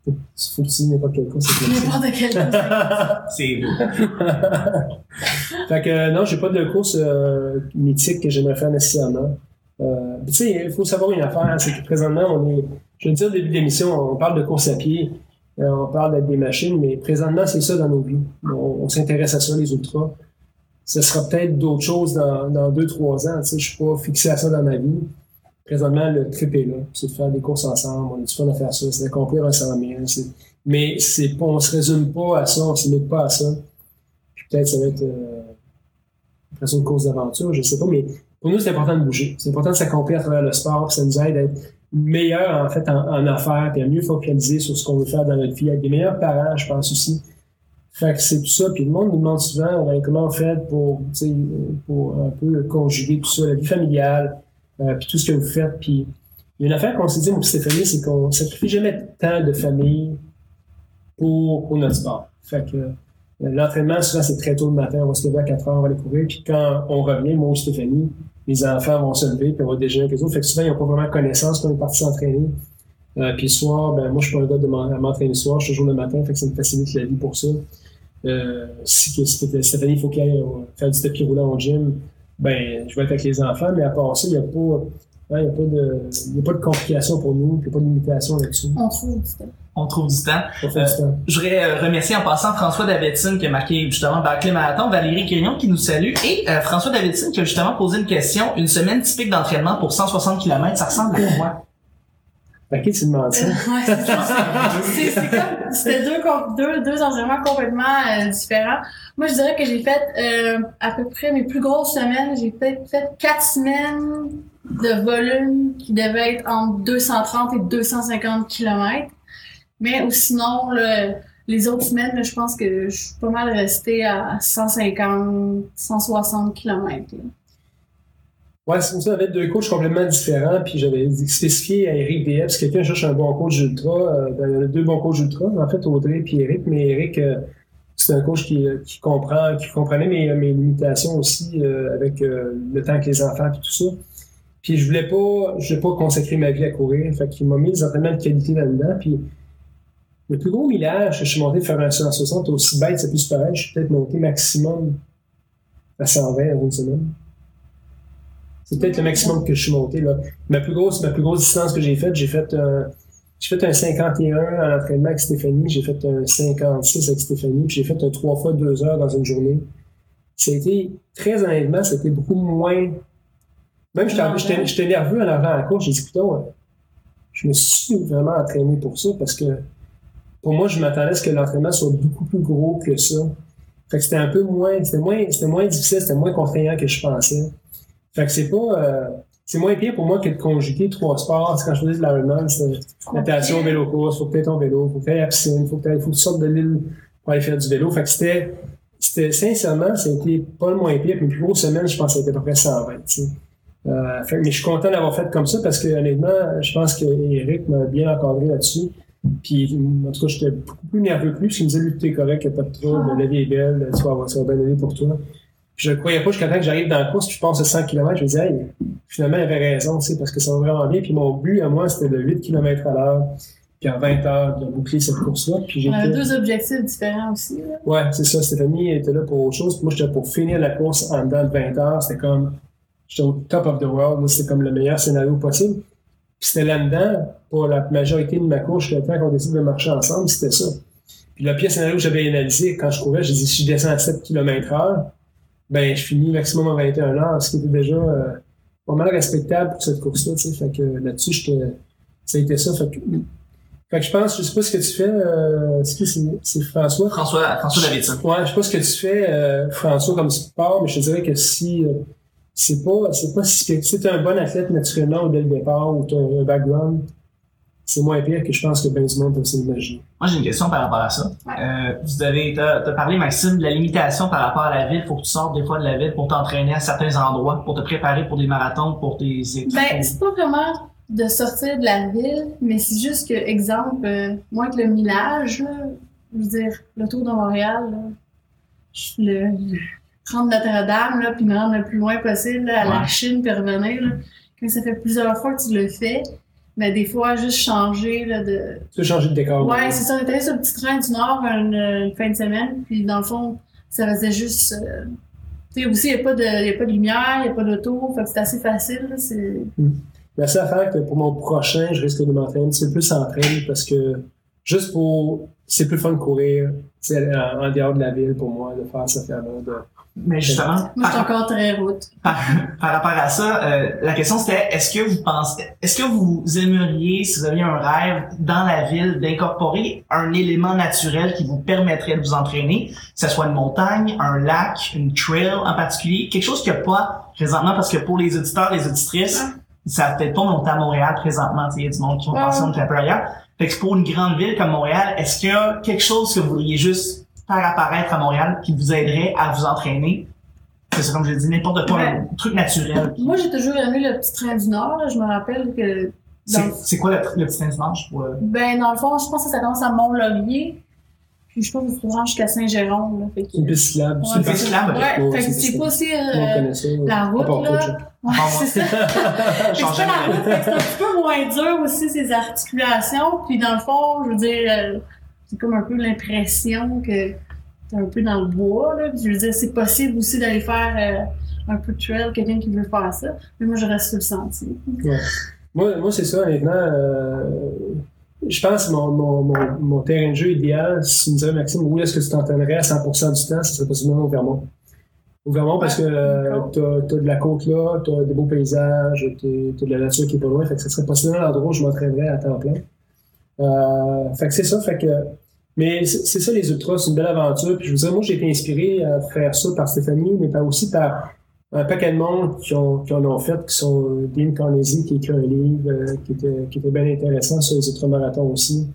Faut faut que tu dises n'importe quelle course. N'importe quel chose. C'est beau. fait que non, j'ai pas de course euh, mythique que j'aimerais faire nécessairement. Euh, tu sais, il faut savoir une affaire, hein, c'est que présentement, on est. Je veux dire, au début de l'émission, on parle de course à pied, euh, on parle des machines, mais présentement, c'est ça dans nos vies. On, s'intéresse à ça, les ultras. Ce sera peut-être d'autres choses dans, dans deux, trois ans. Tu sais, je suis pas fixé à ça dans ma vie. Présentement, le trip est là. C'est de faire des courses ensemble, on a du fun à faire ça, c'est d'accomplir un 100 000. c'est- Mais c'est pas, on se résume pas à ça, on se limite pas à ça. Peut-être ça va être euh, une course d'aventure, je sais pas, mais pour nous, c'est important de bouger. C'est important de s'accomplir à travers le sport, ça nous aide à être meilleurs en fait en, affaires, puis à mieux focaliser sur ce qu'on veut faire dans notre vie, avec des meilleurs parents, je pense aussi. Fait que c'est tout ça. Puis le monde nous demande souvent comment on fait pour, un peu conjuguer tout ça, la vie familiale, euh, puis tout ce que vous faites. Puis il y a une affaire qu'on s'est dit, et Stéphanie, c'est qu'on sacrifie jamais temps de famille pour, notre sport. Que l'entraînement, souvent, c'est très tôt le matin. On va se lever à 4 heures, on va aller courir. Puis quand on revient, moi ou Stéphanie, les enfants vont se lever, puis on va déjeuner avec eux autres. Fait que souvent, ils n'ont pas vraiment connaissance qu'on est parti s'entraîner. Euh, puis le soir, ben moi, je suis pas un gars de m'entraîner le soir, je suis toujours le matin, fait que ça me facilite la vie pour ça. Euh, si Stéphanie, il faut qu'elle euh, faire du tapis roulant au gym, ben je vais être avec les enfants, mais à part ça, il n'y a pas. Il y a pas de, il y a pas de complications pour nous, il n'y a pas de limitation là-dessus. On trouve du temps. On trouve du temps. On fait du temps. Je voudrais euh, remercier en passant François Davidson qui a marqué justement Barclay Marathon, Valérie Quirion qui nous salue et euh, François Davidson qui a justement posé une question. Une semaine typique d'entraînement pour 160 km, ça ressemble à quoi? Tu demandes c'est comme, c'était deux, deux, complètement euh, différents. Moi, je dirais que j'ai fait euh, à peu près mes plus grosses semaines. J'ai peut-être fait quatre semaines de volume qui devait être entre 230 et 250 km. Mais ou sinon, les autres semaines, je pense que je suis pas mal restée à 150, 160 km. Ouais, c'est ça, j'avais deux coachs complètement différents, puis j'avais spécifié à Eric DF, si quelqu'un cherche un bon coach ultra, euh, ben, il y en a deux bons coachs ultra, en fait, Audrey puis Eric, mais Eric, euh, c'est un coach qui, euh, qui comprend, qui comprenait mes, mes limitations aussi, euh, avec euh, le temps que les enfants et tout ça. Puis je voulais pas, je voulais pas consacrer ma vie à courir, fait qu'il m'a mis des entraînements de qualité là-dedans, puis le plus gros millage je suis monté de faire un 160 aussi bête, c'est plus pareil, je suis peut-être monté maximum à 120 dans une semaine. C'est peut-être le maximum que je suis monté. Là. Ma, plus grosse, ma plus grosse distance que j'ai faite, j'ai fait, un- j'ai fait un 51 en entraînement avec Stéphanie, j'ai fait un 56 avec Stéphanie, puis j'ai fait un 3 fois 2 heures dans une journée. Ça a été, très honnêtement, c'était beaucoup moins. Même j'étais nerveux en avant à la course, j'ai dit, putain, ouais, je me suis vraiment entraîné pour ça parce que pour moi, je m'attendais à ce que l'entraînement soit beaucoup plus gros que ça. Fait que c'était un peu moins, c'était moins, c'était moins difficile, c'était moins contraignant que je pensais. Fait que c'est pas, euh, c'est moins pire pour moi que de conjuguer trois sports. Quand je faisais de l'Ironman, c'était natation, vélo course, faut que tu ton vélo, faut que tu la piscine, faut que faut que tu sortes de l'île pour aller faire du vélo. Fait que c'était, c'était, sincèrement, été pas le moins pire. Puis une plus grosse semaine, je pense que c'était à peu près 120, tu sais. Euh, fait mais je suis content d'avoir fait comme ça parce que honnêtement, je pense que Eric m'a bien encadré là-dessus. Puis, en tout cas, j'étais beaucoup plus nerveux que lui, parce qu'il me disait, lui, t'es correct, a pas de trouble, la vie est belle, tu vas avoir ça va bien aller pour toi. Puis, je ne croyais pas jusqu'à temps que j'arrive dans la course, puis je passe à 100 km, je me disais, hey, finalement, il avait raison, tu sais, parce que ça va vraiment bien. Puis, mon but à moi, c'était de 8 km à l'heure, puis en 20 heures, de boucler cette course-là. Puis, On avait deux objectifs différents aussi. Là. Ouais, c'est ça. Stéphanie était là pour autre chose. Puis moi, j'étais pour finir la course en dedans de 20 heures. C'était comme, j'étais au top of the world. Moi, c'était comme le meilleur scénario possible. Puis c'était là-dedans, pour la majorité de ma course, le temps qu'on décide de marcher ensemble, c'était ça. Puis le pire scénario que j'avais analysé quand je courais, j'ai dit, si je descends à 7 km heure, ben, je finis maximum en 21 heures, ce qui était déjà euh, pas mal respectable pour cette course-là, tu sais. Fait que là-dessus, j'étais, ça a été ça. Fait que, fait que je pense, je sais pas ce que tu fais, euh, c'est qui, c'est- c'est François? François, François Davidson. Ouais, je sais pas ce que tu fais, euh, François, comme sport, mais je te dirais que si euh, c'est pas, c'est pas si si t'es un bon athlète naturellement ou dès le départ ou t'as un background, c'est moins pire que je pense que ben du monde peut s'imaginer. Moi, j'ai une question par rapport à ça. Euh, vous avez, t'as, t'as parlé, Maxime, de la limitation par rapport à la ville. Faut que tu sortes des fois de la ville pour t'entraîner à certains endroits, pour te préparer pour des marathons, pour tes études. Ben, c'est pas vraiment de sortir de la ville, mais c'est juste que, exemple, euh, moi avec le millage, là, je veux dire, le tour de Montréal, là, je- le, prendre Notre-Dame, là, puis me rendre le plus loin possible, là, à la. Chine, puis revenir, là, quand ça fait plusieurs fois que tu le fais, mais des fois, juste changer, là, de, Tu peux changer de décor. Ouais, c'est ça. On allé sur le petit train du Nord une, une fin de semaine, puis dans le fond, ça faisait juste. euh, tu sais, aussi, il n'y a, pas de- y a pas de lumière, il n'y a pas d'auto, fait que c'est assez facile. là, C'est... La seule affaire que pour mon prochain, je risque de m'entraîner un petit peu plus en train parce que juste pour. C'est plus fun de courir tu sais, en, en dehors de la ville pour moi, de faire cette affaire-là. Mais justement, Moi, je suis encore très route. par, par rapport à ça, euh, la question c'était est-ce que vous pensez, est-ce que vous aimeriez, si vous aviez un rêve dans la ville, d'incorporer un élément naturel qui vous permettrait de vous entraîner, que ce soit une montagne, un lac, une trail en particulier, quelque chose qu'il n'y a pas présentement? Parce que pour les auditeurs, les auditrices, ça va peut-être pas monter à Montréal présentement, il y a du monde qui Ouais. penser qu'on est un peu ailleurs. Fait que pour une grande ville comme Montréal, est-ce qu'il y a quelque chose que vous voudriez juste faire apparaître à Montréal qui vous aiderait à vous entraîner? C'est ça, comme je l'ai dit, n'importe quoi, un truc naturel. Moi, j'ai toujours aimé le petit train du Nord. là. Je me rappelle que. C'est quoi le, le petit dimanche pour euh, ben, dans le fond, je pense que ça commence à Mont-Laurier. Puis je pense que ça rend jusqu'à Saint-Jérôme. Fait que- C'est une piste cyclable. Ouais, c'est une c'est piste- cyclable, ok. Ouais, Ouais, fait que c'est c'est ça. pas si. Euh, la route, là. Ouais, c'est ça. C'est la route, c'est un petit peu moins dur aussi, ces articulations. Puis dans le fond, je veux dire, euh, c'est comme un peu l'impression que t'es un peu dans le bois. Là. Puis je veux dire, c'est possible aussi d'aller faire euh, un peu de trail, quelqu'un qui veut faire ça. Mais moi, je reste sur le sentier. Moi, moi c'est ça, honnêtement. euh, je pense que mon, mon, mon, mon terrain de jeu idéal, si tu me disais, Maxime, où est-ce que tu t'entraînerais à 100% du temps, ce serait possiblement au Vermont. Au Vermont, parce que euh, t'as t'as de la côte là, t'as des beaux paysages, t'as t'as de la nature qui est pas loin, fait que ce serait possiblement l'endroit où je m'entraînerais à temps plein. Euh, fait que c'est ça, fait que. Mais c'est ça les ultras, c'est une belle aventure. Puis je vous dirais, moi j'ai été inspiré à faire ça par Stéphanie, mais pas aussi par un paquet de monde qui, ont, qui en ont fait, qui sont Dean Carnegie qui a écrit un livre euh, qui, était, qui était bien intéressant sur les ultramarathons aussi.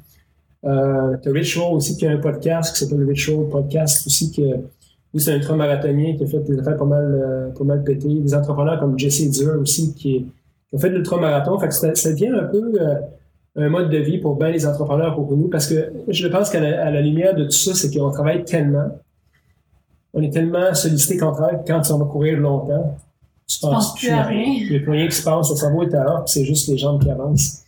Euh, Rich aussi qui a un podcast qui s'appelle Rich Roll Podcast aussi que lui c'est un ultramarathonien qui a fait des affaires pas mal euh, pas mal pétées. Des entrepreneurs comme Jesse Dur aussi qui, qui a fait de l'ultramarathon. Fait que ça, ça devient un peu euh, un mode de vie pour bien les entrepreneurs pour nous parce que je pense qu'à la, lumière de tout ça, c'est qu'on travaille tellement on est tellement sollicité qu'on travaille quand on va courir longtemps, tu penses plus à rien. Il n'y a plus rien qui se passe, le cerveau est à l'heure, puis c'est juste les jambes qui avancent.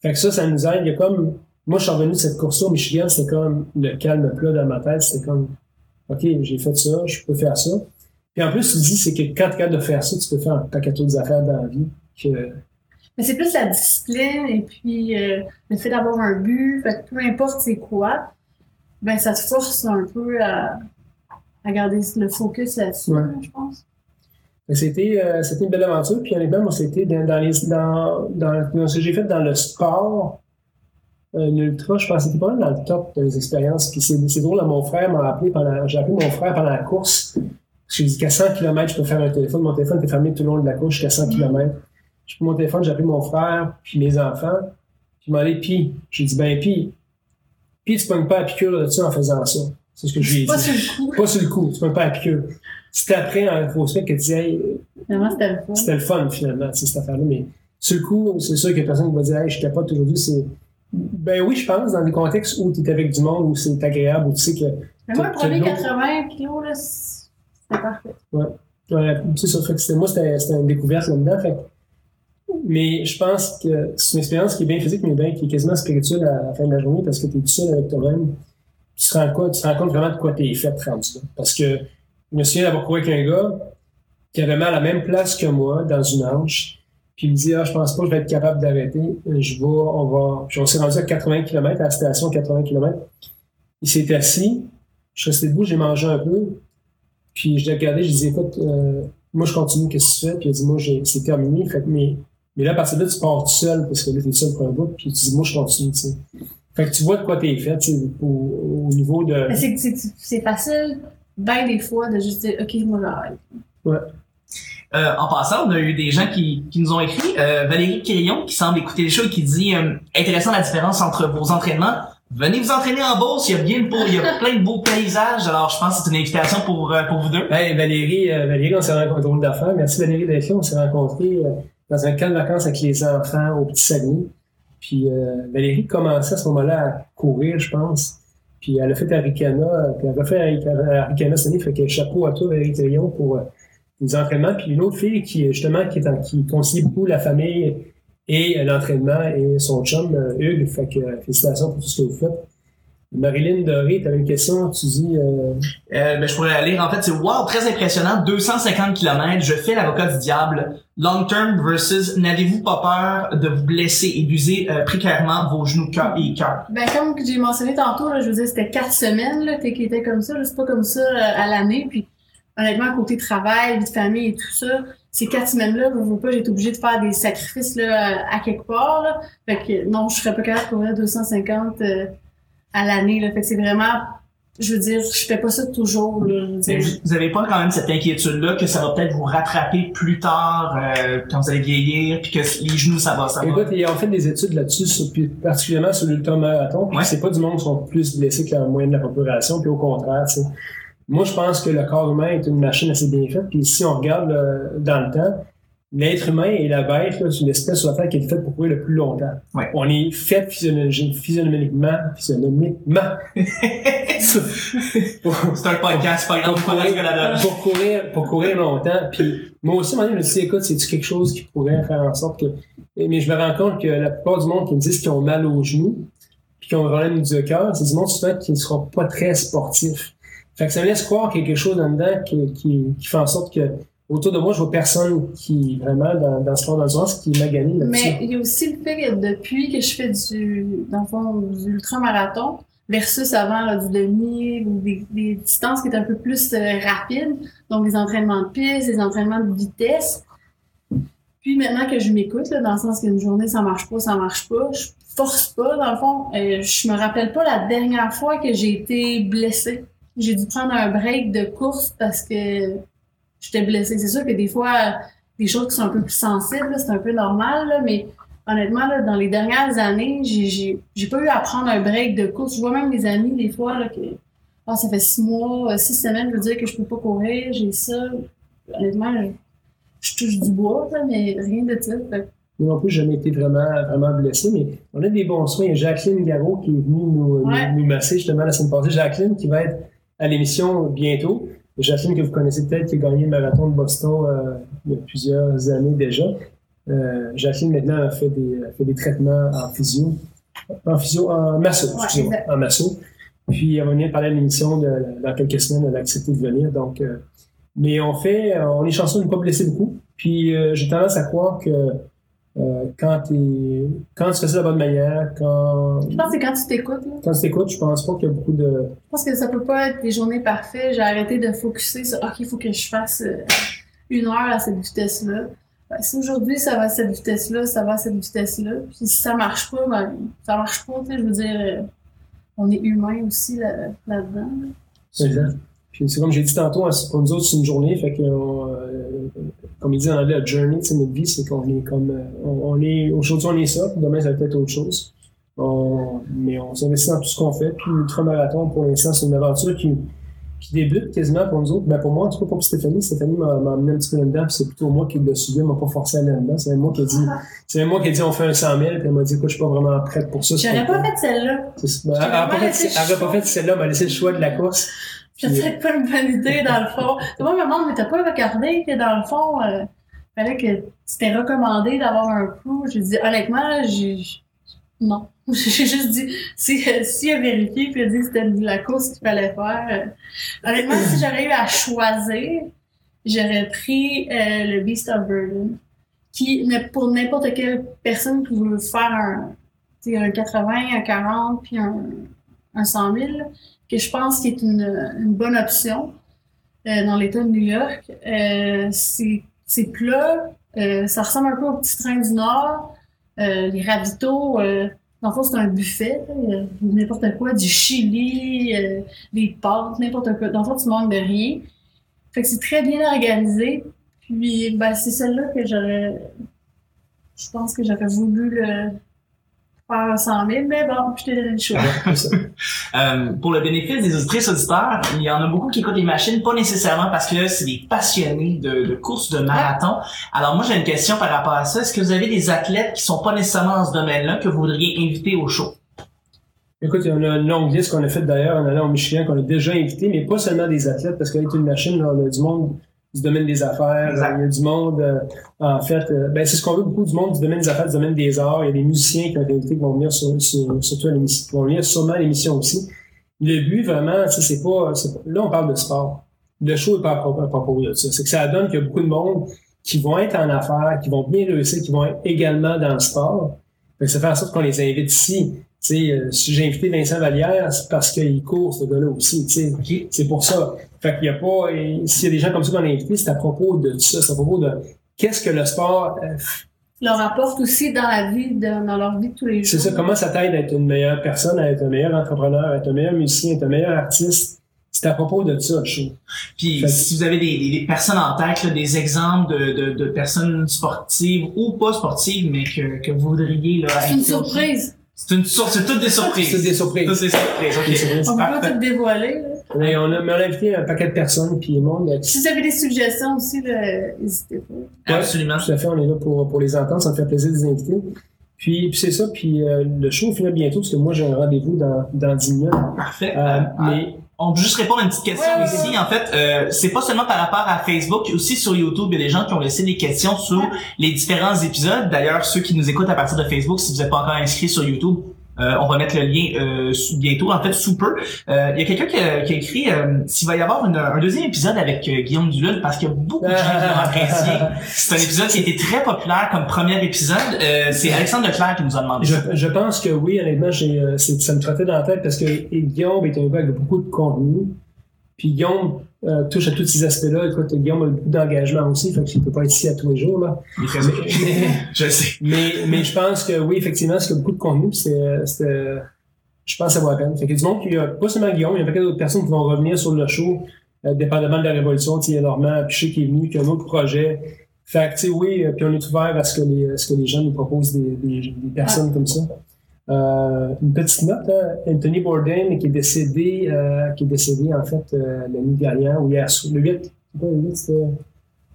Fait que ça, ça nous aide. Il y a comme, moi, je suis revenu de cette course-là au Michigan, c'était comme le calme plat dans ma tête. C'était comme, OK, j'ai fait ça, je peux faire ça. Puis en plus, tu dis, c'est que quand tu es capable de faire ça, tu peux faire un paquet d'autres affaires dans la vie. Que, Mais c'est plus la discipline et puis euh, le fait d'avoir un but. Fait peu importe c'est quoi, ben ça te force un peu à, à garder le focus là-dessus, Ouais. je pense. C'était euh, c'était une belle aventure. Puis honnêtement, moi, c'était dans, dans, les, dans, dans, dans ce que j'ai fait dans le sport, euh, l'ultra, je pense que c'était pas mal dans le top des expériences. Puis c'est drôle, là, mon frère m'a appelé pendant, j'ai appelé mon frère pendant la course. J'ai dit qu'à 100 km, je peux faire un téléphone. Mon téléphone était fermé tout le long de la course jusqu'à 100 Mhm. km. J'ai pris mon téléphone, j'ai appelé mon frère, puis mes enfants. Puis m'ont dit, puis, j'ai dit, ben, puis, puis tu pognes pas la piqûre là-dessus en faisant ça. C'est ce que je lui ai Pas dit. sur le coup. Pas sur le coup, tu pognes pas la piqûre. C'était après, en rétrospect, que tu disais, hey, c'était le fun. c'était le fun, finalement, sais, cette affaire-là. Mais sur le coup, c'est sûr qu'il y a personne qui va dire, hey, je capote aujourd'hui. C'est... Ben oui, je pense, dans des contextes où tu es avec du monde, où c'est agréable, où tu sais que. Mais moi, le premier t'as de l'eau. 80 kilos, là, c'était parfait. Ouais, c'est ça. Fait que c'était, moi, c'était, c'était une découverte là-dedans. Fait que- mais je pense que c'est une expérience qui est bien physique, mais bien, qui est quasiment spirituelle à la fin de la journée parce que tu es tout seul avec toi-même. Tu te rends compte, vraiment de quoi tu es fait rendu là. Parce que je me souviens d'avoir couru avec un gars qui avait mal à la même place que moi, dans une hanche. Puis il me dit, ah, je pense pas que je vais être capable d'arrêter. Je vais, on va, puis on s'est rendu à 80 km, à la station 80 km. Il s'est assis. Je suis resté debout, j'ai mangé un peu. Puis je l'ai regardé, je lui ai dit, écoute, euh, moi, je continue, qu'est-ce que tu fais? Puis il a dit, moi, c'est terminé. Fait que, mais là, à partir de là, tu pars tout seul, parce que là, t'es seul pour un bout, puis tu dis, moi, je continue, tu sais. Fait que tu vois de quoi t'es fait, tu sais, au, au niveau de. Mais c'est, facile, bien des fois, de juste dire, OK, moi, j'arrête. Euh, en passant, on a eu des gens qui, qui nous ont écrit. Euh, Valérie Quirillon, qui semble écouter les choses, qui dit euh, intéressant la différence entre vos entraînements. Venez vous entraîner en Beauce, il y a bien beau, il y a plein de beaux paysages. Alors, je pense que c'est une invitation pour, euh, pour vous deux. Hey, Valérie, euh, Valérie, on s'est rencontrés drôle d'affaires. Merci Valérie d'être là. On s'est rencontrés euh, dans un camp de vacances avec les enfants au Petit Saguenay. Puis euh, Valérie commençait à ce moment-là à courir, je pense. Puis elle a fait Aricana, puis elle a fait Aricana cette année, fait que chapeau à toi, Valérie Quirillon, pour euh, les entraînements. Puis une autre fille qui, justement, qui, est en, qui conseille beaucoup la famille et l'entraînement et son chum, euh, Hugues. Fait que félicitations pour tout ce que vous faites. Marilyn Doré, tu avais une question, tu dis... Euh, Euh, ben, je pourrais lire. En fait, c'est wow, très impressionnant. 250 km. Je fais l'avocat du diable. Long term versus n'avez-vous pas peur de vous blesser et d'user euh, précairement vos genoux cœur et cœur? Ben, comme j'ai mentionné tantôt, là, je veux dire, c'était quatre semaines là, qui étaient comme ça. là. C'est pas comme ça euh, à l'année. Puis, honnêtement, côté travail, vie de famille et tout ça, ces quatre semaines-là, je veux pas, j'ai été obligée de faire des sacrifices là, à quelque part. Là. Fait que non, je serais pas capable de courir 250 euh, à l'année. Là. Fait que c'est vraiment, je veux dire, je fais pas ça toujours. Là, Mais vous avez pas quand même cette inquiétude-là que ça va peut-être vous rattraper plus tard euh, quand vous allez vieillir puis que les genoux, ça va, ça va? Écoute, ils ont fait des études là-dessus, sur- puis particulièrement sur l'ultramarathon, puis Ouais. c'est pas du monde qui sont plus blessés que la moyenne de la population, puis au contraire, tu sais. Moi, je pense que le corps humain est une machine assez bien faite, puis si on regarde euh, dans le temps, l'être humain et la bête, c'est une espèce sur la Terre qui est faite pour courir le plus longtemps. Ouais. On est fait physionomiquement, physionomiquement, C'est un podcast, pas grave, pour courir, pour courir, pour courir longtemps. Puis moi aussi, donné, je me dis, écoute, c'est-tu quelque chose qui pourrait faire en sorte que. Mais je me rends compte que la plupart du monde qui me disent qu'ils ont mal aux genoux, puis qui ont un problème du cœur, c'est du monde souvent qui ne sera pas très sportif. Fait que ça me laisse croire quelque chose en dedans qui, qui, qui fait en sorte que autour de moi, je vois personne qui vraiment dans, dans ce sport d'endurance qui m'a gagné là-dessus. Mais il y a aussi le fait que depuis que je fais du, dans le fond, du ultramarathon, versus avant du demi ou des, distances qui étaient un peu plus euh, rapides, donc des entraînements de piste, des entraînements de vitesse. Puis maintenant que je m'écoute, dans le sens qu'une journée ça marche pas, ça marche pas, je force pas, dans le fond, euh, je me rappelle pas la dernière fois que j'ai été blessée. J'ai dû prendre un break de course parce que j'étais blessée. C'est sûr que des fois, des choses qui sont un peu plus sensibles, c'est un peu normal, là, mais honnêtement, là, dans les dernières années, j'ai- pas eu à prendre un break de course. Je vois même mes amis, des fois, là, que ah, ça fait six mois, euh, six semaines, je veux dire que je peux pas courir, j'ai ça. Honnêtement, je, je touche du bois, là, mais rien de ça. Fait que Moi non plus, j'ai jamais été vraiment, vraiment blessé, mais on a des bons soins. Il y a Jacqueline Garot qui est venue nous, Ouais. nous, nous masser justement la semaine passée. Jacqueline qui va être à l'émission bientôt. Jacqueline que vous connaissez peut-être, qui a gagné le marathon de Boston euh, il y a plusieurs années déjà. Euh, Jacqueline maintenant a fait des, a fait des traitements en physio, en physio, en masso, excusez-moi, en masso. Puis elle va venir parler à l'émission de- dans quelques semaines, elle a accepté de venir. Donc, euh, mais on fait, euh, on est chanceux de ne pas blesser beaucoup. Puis euh, j'ai tendance à croire que euh, quand, quand tu fais ça de la bonne manière, quand, Je pense que c'est quand tu t'écoutes, là. quand tu t'écoutes, je pense pas qu'il y a beaucoup de. Je pense que ça peut pas être des journées parfaites. J'ai arrêté de focuser sur OK, il faut que je fasse euh, une heure à cette vitesse-là. Ben, si aujourd'hui ça va à cette vitesse-là, ça va à cette vitesse-là. Puis si ça marche pas, ben ça marche pas. Je veux dire, euh, on est humain aussi là- là-dedans. là. Exact. Puis c'est comme j'ai dit tantôt, hein, pour nous autres, c'est une journée, fait que, euh, comme il dit en anglais, la journey, c'est notre vie, c'est qu'on est comme, euh, on, on est, aujourd'hui on est ça, puis demain ça va peut-être autre chose. On- mais on s'investit dans tout ce qu'on fait, puis l'ultramarathon, pour l'instant, c'est une aventure qui, qui débute quasiment pour nous autres. Ben pour moi, en tout cas, pas pour Stéphanie. Stéphanie m'a m'a amené un petit peu là-dedans, puis c'est plutôt moi qui l'ai suivi, elle m'a pas forcé à aller là-dedans. C'est moi qui ai dit, c'est moi qui ai dit on fait un 100 000, puis elle m'a dit, écoute, je suis pas vraiment prête pour ça. J'aurais pas fait celle-là. C'est- ben, Elle pas, fait- laissé elle aurait pas le fait celle-là, elle m'a laissé le choix de la course. C'est pas une bonne idée dans le fond. Moi, me demande, mais t'as pas regardé que dans le fond, euh, fallait que c'était recommandé d'avoir un coup. J'ai dit, honnêtement, j'ai. Non. J'ai juste dit, si, s'il a vérifié puis il a dit que c'était la course qu'il fallait faire. euh, honnêtement, si j'aurais eu à choisir, j'aurais pris euh, le Beast of Burden. Qui, ne- pour n'importe quelle personne qui veut faire un, un 80, un 40, puis un, un 100 000, que je pense qu'il est une, bonne option euh, dans l'État de New York. Euh, c'est plat, euh, ça ressemble un peu au petit train du Nord. Les ravitaux, dans le fond, c'est un buffet, n'importe quoi, du chili, des pâtes, n'importe quoi. Dans le fond, tu manques de rien. Fait que c'est très bien organisé. Puis, ben, c'est celle-là que j'aurais. Je pense que j'aurais voulu le faire 100 000, mais bon, je t'ai donné le choix. euh, pour le bénéfice des auditrices auditeurs, il y en a beaucoup qui écoutent les machines, pas nécessairement parce que c'est des passionnés de, de courses de marathon. Alors moi, j'ai une question par rapport à ça. Est-ce que vous avez des athlètes qui sont pas nécessairement dans ce domaine-là que vous voudriez inviter au show? Écoute, il y a une longue liste qu'on a faite d'ailleurs en allant au Michigan, qu'on a déjà invité, mais pas seulement des athlètes, parce qu'avec une machine, là, on a du monde du domaine des affaires, Exact. il y a du monde, euh, en fait, euh, ben, c'est ce qu'on veut beaucoup du monde du domaine des affaires, du domaine des arts. Il y a des musiciens qui ont été invités qui vont venir sur, sur, surtout à l'émission, qui vont venir sûrement à l'émission aussi. Le but, vraiment, c'est pas, pas- là, on parle de sport. Le show est pas à propos, à propos de ça. C'est que ça donne qu'il y a beaucoup de monde qui vont être en affaires, qui vont bien réussir, qui vont être également dans le sport. Fait que ça fait en sorte qu'on les invite ici. Tu sais, euh, si j'ai invité Vincent Vallière, c'est parce qu'il court, ce gars-là aussi, tu sais. OK. C'est pour ça. Fait qu'il y a pas, et s'il y a des gens comme ça qu'on a invités, c'est à propos de ça, c'est à propos de qu'est-ce que le sport, euh, leur apporte aussi dans la vie, de- dans leur vie de tous les jours. c'est ça, comment ça t'aide à être une meilleure personne, à être un meilleur entrepreneur, à être un meilleur musicien, à être un meilleur artiste? C'est à propos de ça, le show. Puis Fait si vous avez des, des- des personnes en tête, là, des exemples de, de, de personnes sportives ou pas sportives, mais que, que vous voudriez là, C'est une surprise. C'est une source, c'est toutes des surprises. C'est des surprises. Toutes des surprises, ok. Des surprises. On peut pas tout dévoiler. là. Mais on a, mais on a invité un paquet de personnes, puis le monde, Si vous avez des suggestions aussi, n'hésitez pas. Absolument. Tout à fait, on est là pour, pour les entendre, ça me fait plaisir de les inviter. Puis, puis c'est ça, puis euh, le show finit bientôt, parce que moi j'ai un rendez-vous dans, dans 10 minutes. Parfait. Euh, Euh, mais On peut juste répondre à une petite question Ouais, ouais, ici. En fait, euh, c'est pas seulement par rapport à Facebook, aussi sur YouTube, il y a des gens qui ont laissé des questions sur les différents épisodes. D'ailleurs, ceux qui nous écoutent à partir de Facebook, si vous n'êtes pas encore inscrit sur YouTube, euh, on va mettre le lien euh, sous- bientôt, en fait, sous peu. Euh, Il y a quelqu'un qui, a- qui a écrit euh, s'il va y avoir une- un deuxième épisode avec euh, Guillaume Duluth, parce qu'il y a beaucoup de gens qui l'ont apprécié. C'est un épisode qui a été très populaire comme premier épisode. Euh, c'est Alexandre Leclerc qui nous a demandé je, ça. je pense que oui, honnêtement, j'ai, euh, ça me trottait dans la tête parce que Guillaume est un gars avec beaucoup de contenu. Puis Guillaume euh, touche à tous ces aspects-là. Écoute, Guillaume a beaucoup d'engagement aussi, fait qu'il peut pas être ici à tous les jours. Là. Il est très Mais. Je sais. mais, mais je pense que oui, effectivement, parce qu'il y a beaucoup de contenu, c'est, c'est- je pense que ça vaut la peine. Fait qu'il y a du monde qui, a pas seulement Guillaume, il y a un paquet d'autres personnes qui vont revenir sur le show, euh, dépendamment de la révolution. Tu sais, Il y a Normand Piché qui est venu, qui a un autre projet. Fait que, tu sais, oui, euh, puis on est ouvert à ce que les, à ce que les gens nous proposent des, des, des personnes comme ça. Euh, une petite note, Anthony Bourdain qui est décédé, euh, qui est décédé en fait euh, l'année dernière ou hier soir, le 8. C'est pas le 8, c'était.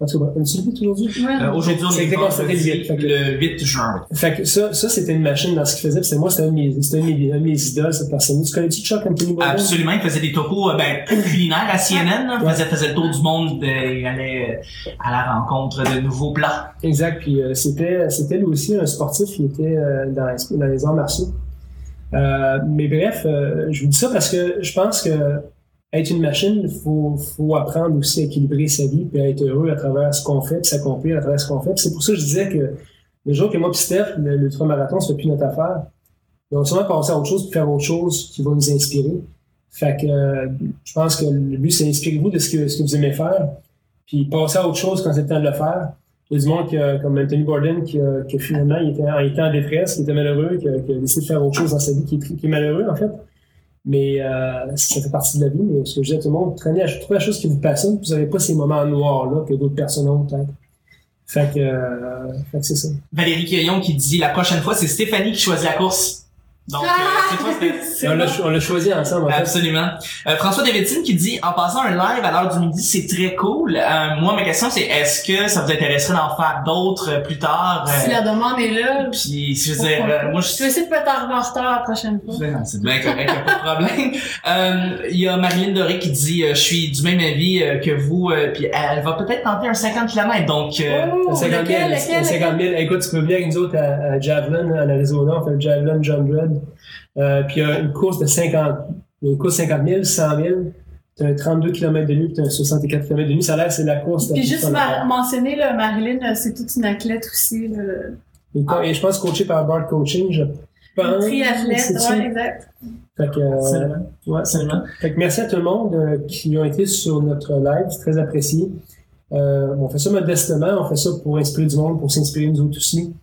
En tout cas, on est le 8 aujourd'hui? Ouais. Euh, Aujourd'hui, on est le huit. Fait que- le 8 juin. Fait que ça, ça c'était une machine dans ce qu'il faisait. puis C'est moi, c'était un de mes, c'était un de mes, un de mes idoles, cette personne. Tu connais-tu Chuck Anthony Bourdain? Absolument, il faisait des topos euh, ben, culinaires à CNN, là. Ouais. faisait, faisait le tour du monde, de- il allait euh, à la rencontre de nouveaux plats. Exact. Puis euh, c'était, c'était lui aussi un sportif qui était euh, dans, les- dans les arts martiaux. Euh, mais bref, euh, je vous dis ça parce que je pense que être une machine, il faut, faut apprendre aussi à équilibrer sa vie puis à être heureux à travers ce qu'on fait, puis s'accomplir à travers ce qu'on fait. C'est pour ça que je disais que le jour que moi puis Steph, l'ultramarathon, ça fait plus notre affaire. On va sûrement passer à autre chose puis faire autre chose qui va nous inspirer. Fait que euh, je pense que le but, c'est inspirez-vous de ce que, ce que vous aimez faire, puis passer à autre chose quand c'est le temps de le faire. Il y a du monde qui a- comme Anthony Bourdain qui, a finalement il était, en, détresse, qui était malheureux, qui a, décidé de faire autre chose dans sa vie, qui est malheureux en fait. Mais euh, ça fait partie de la vie. Mais ce que je dis à tout le monde, traînez, à- trouvez la chose qui vous passionne, vous n'avez pas ces moments noirs-là que d'autres personnes ont peut-être. Fait que, euh, que c'est ça. Valérie Quillon qui dit la prochaine fois, c'est Stéphanie qui choisit la course. Donc, euh, c'est toi, Steph. C'est On l'a bon. cho- on l'a choisi ensemble en fait. Absolument. Euh, François Davidson qui dit en passant un live à l'heure du midi, c'est très cool. Euh, moi, ma question c'est est-ce que ça vous intéresserait d'en faire d'autres euh, plus tard euh, Si la demande est là, Puis, je veux dire, euh, moi, je vais essayer de pas en retard la prochaine fois. C'est bien correct, pas de problème. Euh, Il y a Marilyn Doré qui dit euh, je suis du même avis euh, que vous, euh, puis elle va peut-être tenter un 50 km. Donc, euh, Oh, À 50 000, lequel, lequel, 50 000. Écoute, tu peux venir avec nous autres à, à Javelin, en Arizona, on fait le Javelin John Red. Euh, puis il y a une course de 50, il y a une course de 50 000, 100 000, tu as un 32 km de nuit, puis tu as un 64 km de nuit. Ça a l'air c'est la course. la Puis juste mentionner, là, Marilyn, c'est toute une athlète aussi. là. Et, je pense coaché par Bart Coaching, je pense. Triathlète, ouais, exact. Fait que, euh, ouais. Fait que merci à tout le monde euh, qui ont été sur notre live, c'est très apprécié. Euh, on fait ça modestement, on fait ça pour inspirer du monde, pour s'inspirer nous autres aussi.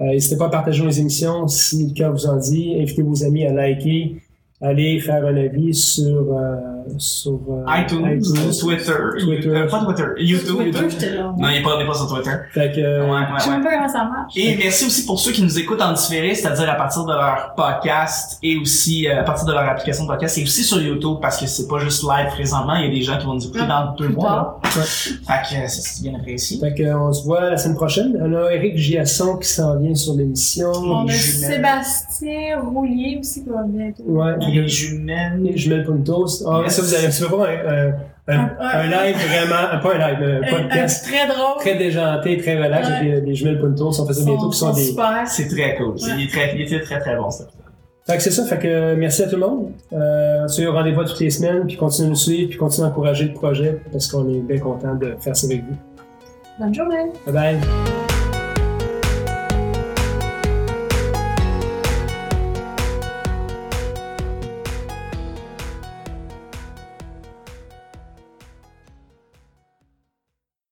Euh, N'hésitez pas à partager nos émissions si le cœur vous en dit. Invitez vos amis à liker, allez faire un avis sur, euh, sur euh, iTunes, Twitter, Twitter. euh, pas Twitter, YouTube. Twitter, j'étais là. Non, il n'est pas, sur Twitter. Fait que, euh, Ouais, ouais, Je sais ouais. même pas comment ça marche. Et merci aussi pour ceux qui nous écoutent en différé, c'est-à-dire à partir de leur podcast et aussi euh, à partir de leur application de podcast et aussi sur YouTube parce que c'est pas juste live présentement, il y a des gens qui vont nous écouter dans deux mois. là. Fait que c'est bien apprécié. fait que, on se voit la semaine prochaine. On a Eric Giasson qui s'en vient sur l'émission. On a. Sébastien Roulier aussi qui va bientôt. Ouais. Les jumelles. Les jumelles Puntos. Ah, Yes. ça, vous allez, tu un, un, un, Un- live vraiment, pas un live, mais un Un- un podcast très drôle. très déjanté, très relax Ouais. les, les jumelles Puntos. On fait ça bientôt, qui sont des, super. C'est très cool. C'est- Il, est très, il était très très bon ça. Fait que c'est ça, fait que euh, merci à tout le monde. Euh, sur rendez-vous toutes les semaines, puis continuez à nous suivre, puis continuez à encourager le projet, parce qu'on est bien content de faire ça avec vous. Bonne journée. Bye bye!